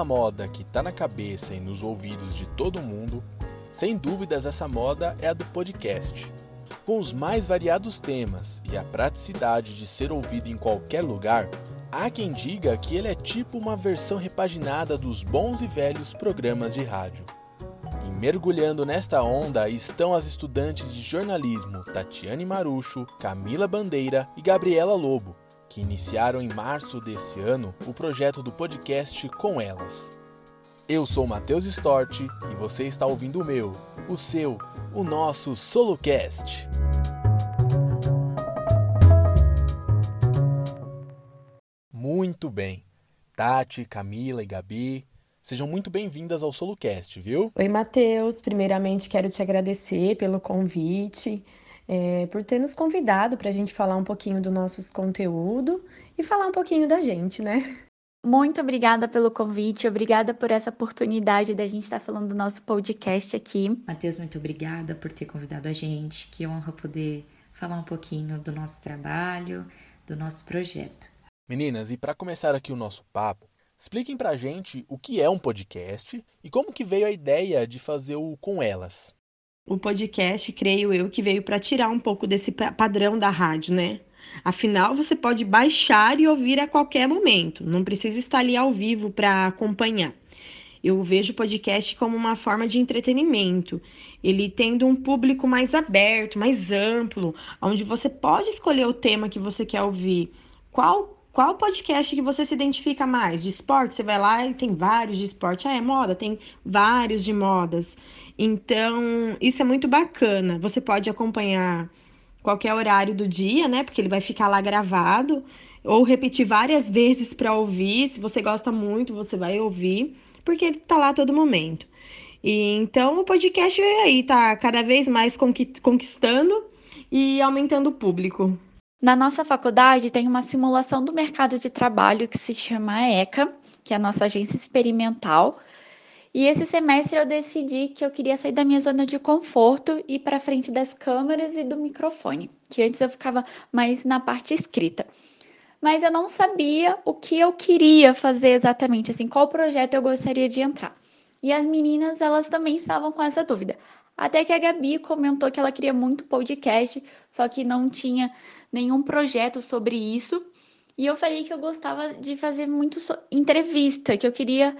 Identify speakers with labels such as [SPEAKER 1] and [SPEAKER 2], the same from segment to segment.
[SPEAKER 1] uma moda que está na cabeça e nos ouvidos de todo mundo, sem dúvidas essa moda é a do podcast. Com os mais variados temas e a praticidade de ser ouvido em qualquer lugar, há quem diga que ele é tipo uma versão repaginada dos bons e velhos programas de rádio. E mergulhando nesta onda estão as estudantes de jornalismo Tatiane Marucho, Camila Bandeira e Gabriela Lobo, que iniciaram em março desse ano o projeto do podcast Com Elas. Eu sou Matheus Stort e você está ouvindo o meu, o seu, o nosso SoloCast. Muito bem. Tati, Camila e Gabi, sejam muito bem-vindas ao SoloCast, viu?
[SPEAKER 2] Oi, Matheus. Primeiramente, quero te agradecer pelo convite é, por ter nos convidado para a gente falar um pouquinho do nosso conteúdo e falar um pouquinho da gente, né?
[SPEAKER 3] Muito obrigada pelo convite, obrigada por essa oportunidade da gente estar falando do nosso podcast aqui.
[SPEAKER 4] Matheus, muito obrigada por ter convidado a gente. Que honra poder falar um pouquinho do nosso trabalho, do nosso projeto.
[SPEAKER 1] Meninas, e para começar aqui o nosso papo, expliquem pra gente o que é um podcast e como que veio a ideia de fazer o com elas
[SPEAKER 2] o podcast, creio eu, que veio para tirar um pouco desse padrão da rádio, né? Afinal, você pode baixar e ouvir a qualquer momento, não precisa estar ali ao vivo para acompanhar. Eu vejo o podcast como uma forma de entretenimento, ele tendo um público mais aberto, mais amplo, onde você pode escolher o tema que você quer ouvir. Qual qual podcast que você se identifica mais? De esporte? Você vai lá e tem vários de esporte. Ah, é moda? Tem vários de modas. Então, isso é muito bacana. Você pode acompanhar qualquer horário do dia, né? Porque ele vai ficar lá gravado. Ou repetir várias vezes para ouvir. Se você gosta muito, você vai ouvir. Porque ele tá lá a todo momento. E, então, o podcast veio aí, tá cada vez mais conquistando e aumentando o público.
[SPEAKER 3] Na nossa faculdade tem uma simulação do mercado de trabalho que se chama ECA, que é a nossa agência experimental. E esse semestre eu decidi que eu queria sair da minha zona de conforto e ir para frente das câmeras e do microfone, que antes eu ficava mais na parte escrita. Mas eu não sabia o que eu queria fazer exatamente, assim, qual projeto eu gostaria de entrar. E as meninas, elas também estavam com essa dúvida. Até que a Gabi comentou que ela queria muito podcast, só que não tinha nenhum projeto sobre isso. E eu falei que eu gostava de fazer muito so entrevista, que eu queria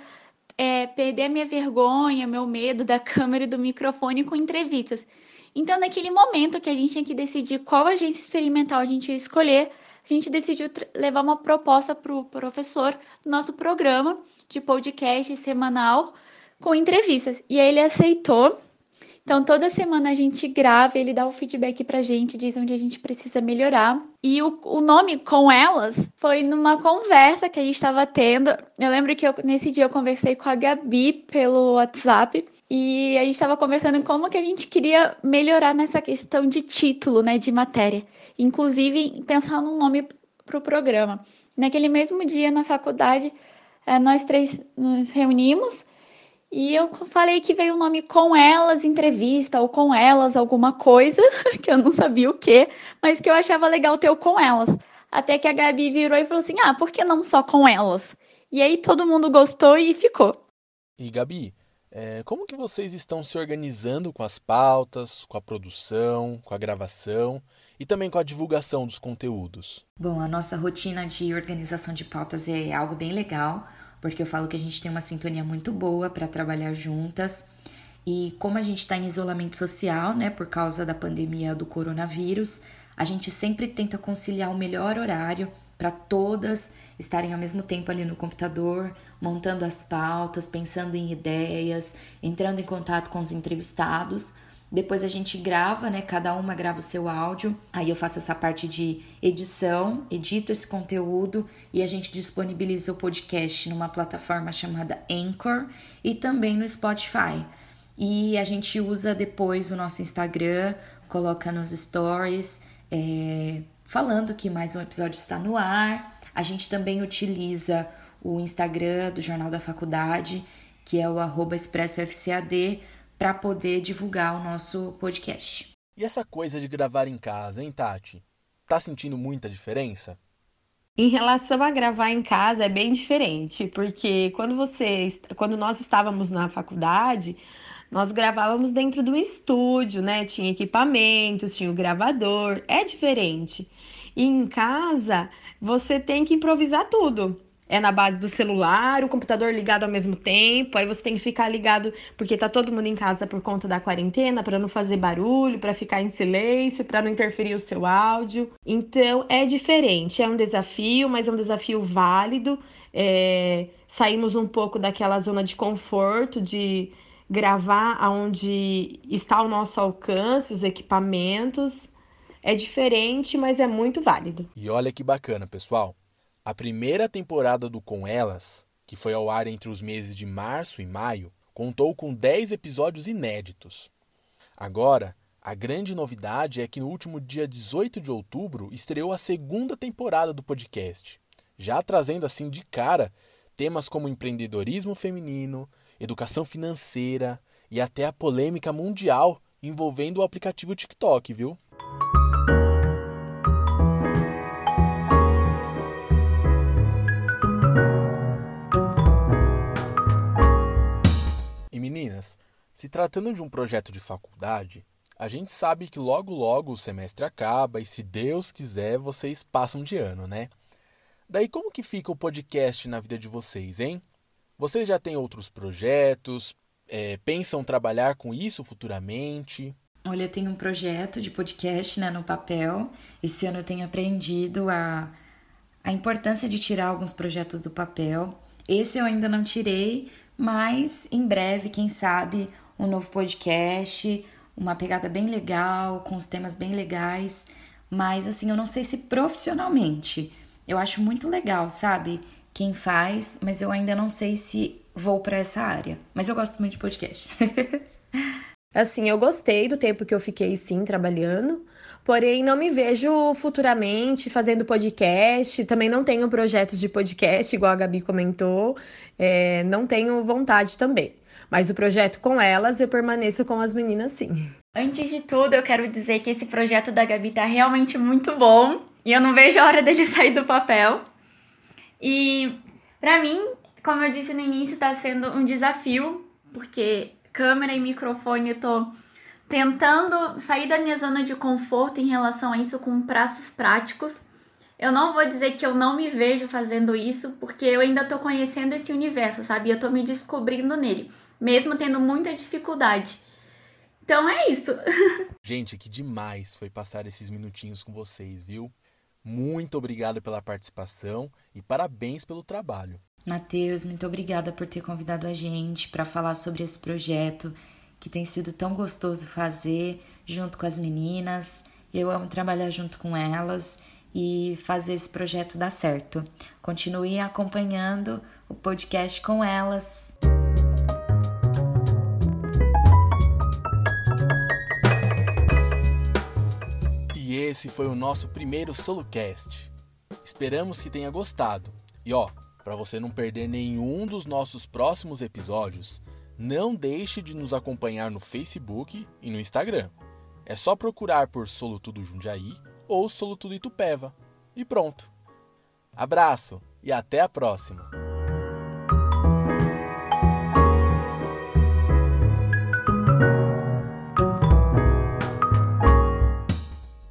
[SPEAKER 3] é, perder a minha vergonha, meu medo da câmera e do microfone com entrevistas. Então, naquele momento que a gente tinha que decidir qual agência experimental a gente ia escolher, a gente decidiu levar uma proposta para o professor do nosso programa de podcast semanal com entrevistas. E aí ele aceitou então, toda semana a gente grava, ele dá o feedback pra gente, diz onde a gente precisa melhorar. E o, o nome com elas foi numa conversa que a gente estava tendo. Eu lembro que eu, nesse dia eu conversei com a Gabi pelo WhatsApp. E a gente estava conversando como que a gente queria melhorar nessa questão de título, né, de matéria. Inclusive, pensar num nome para o programa. Naquele mesmo dia, na faculdade, eh, nós três nos reunimos e eu falei que veio o nome com elas entrevista ou com elas alguma coisa, que eu não sabia o que, mas que eu achava legal ter o com elas. Até que a Gabi virou e falou assim: ah, por que não só com elas? E aí todo mundo gostou e ficou.
[SPEAKER 1] E Gabi, é, como que vocês estão se organizando com as pautas, com a produção, com a gravação e também com a divulgação dos conteúdos?
[SPEAKER 4] Bom, a nossa rotina de organização de pautas é algo bem legal porque eu falo que a gente tem uma sintonia muito boa para trabalhar juntas. E como a gente está em isolamento social, né, por causa da pandemia do coronavírus, a gente sempre tenta conciliar o melhor horário para todas estarem ao mesmo tempo ali no computador, montando as pautas, pensando em ideias, entrando em contato com os entrevistados depois a gente grava, né? Cada uma grava o seu áudio. Aí eu faço essa parte de edição, edito esse conteúdo e a gente disponibiliza o podcast numa plataforma chamada Anchor e também no Spotify. E a gente usa depois o nosso Instagram, coloca nos stories, é, falando que mais um episódio está no ar. A gente também utiliza o Instagram do Jornal da Faculdade, que é o arroba expressofcad, para poder divulgar o nosso podcast.
[SPEAKER 1] E essa coisa de gravar em casa, hein, Tati? Tá sentindo muita diferença?
[SPEAKER 2] Em relação a gravar em casa é bem diferente, porque quando você, quando nós estávamos na faculdade, nós gravávamos dentro do estúdio, né? Tinha equipamentos, tinha o gravador, é diferente. E em casa, você tem que improvisar tudo é na base do celular, o computador ligado ao mesmo tempo, aí você tem que ficar ligado porque tá todo mundo em casa por conta da quarentena, para não fazer barulho, para ficar em silêncio, para não interferir o seu áudio. Então é diferente, é um desafio, mas é um desafio válido. É... Saímos um pouco daquela zona de conforto de gravar aonde está o nosso alcance, os equipamentos. É diferente, mas é muito válido.
[SPEAKER 1] E olha que bacana, pessoal. A primeira temporada do Com Elas, que foi ao ar entre os meses de março e maio, contou com 10 episódios inéditos. Agora, a grande novidade é que no último dia 18 de outubro estreou a segunda temporada do podcast, já trazendo assim de cara temas como empreendedorismo feminino, educação financeira e até a polêmica mundial envolvendo o aplicativo TikTok, viu? Se tratando de um projeto de faculdade, a gente sabe que logo logo o semestre acaba e se Deus quiser vocês passam de ano, né? Daí como que fica o podcast na vida de vocês, hein? Vocês já têm outros projetos? É, pensam trabalhar com isso futuramente?
[SPEAKER 4] Olha, eu tenho um projeto de podcast né, no papel. Esse ano eu tenho aprendido a, a importância de tirar alguns projetos do papel. Esse eu ainda não tirei, mas em breve, quem sabe, um novo podcast, uma pegada bem legal, com os temas bem legais. Mas assim, eu não sei se profissionalmente. Eu acho muito legal, sabe? Quem faz, mas eu ainda não sei se vou para essa área. Mas eu gosto muito de podcast.
[SPEAKER 2] assim, eu gostei do tempo que eu fiquei sim trabalhando. Porém, não me vejo futuramente fazendo podcast. Também não tenho projetos de podcast, igual a Gabi comentou. É, não tenho vontade também. Mas o projeto com elas, eu permaneço com as meninas sim.
[SPEAKER 3] Antes de tudo, eu quero dizer que esse projeto da Gabi tá realmente muito bom. E eu não vejo a hora dele sair do papel. E para mim, como eu disse no início, tá sendo um desafio, porque câmera e microfone eu tô tentando sair da minha zona de conforto em relação a isso com prazos práticos. Eu não vou dizer que eu não me vejo fazendo isso, porque eu ainda tô conhecendo esse universo, sabe? Eu tô me descobrindo nele, mesmo tendo muita dificuldade. Então é isso.
[SPEAKER 1] Gente, que demais foi passar esses minutinhos com vocês, viu? Muito obrigado pela participação e parabéns pelo trabalho.
[SPEAKER 4] Matheus, muito obrigada por ter convidado a gente para falar sobre esse projeto que tem sido tão gostoso fazer junto com as meninas. Eu amo trabalhar junto com elas e fazer esse projeto dar certo. Continue acompanhando o podcast com elas.
[SPEAKER 1] E esse foi o nosso primeiro SoloCast. Esperamos que tenha gostado. E ó, para você não perder nenhum dos nossos próximos episódios, não deixe de nos acompanhar no Facebook e no Instagram. É só procurar por Solutudo Jundiaí ou Solutudo Itupeva. E pronto. Abraço e até a próxima!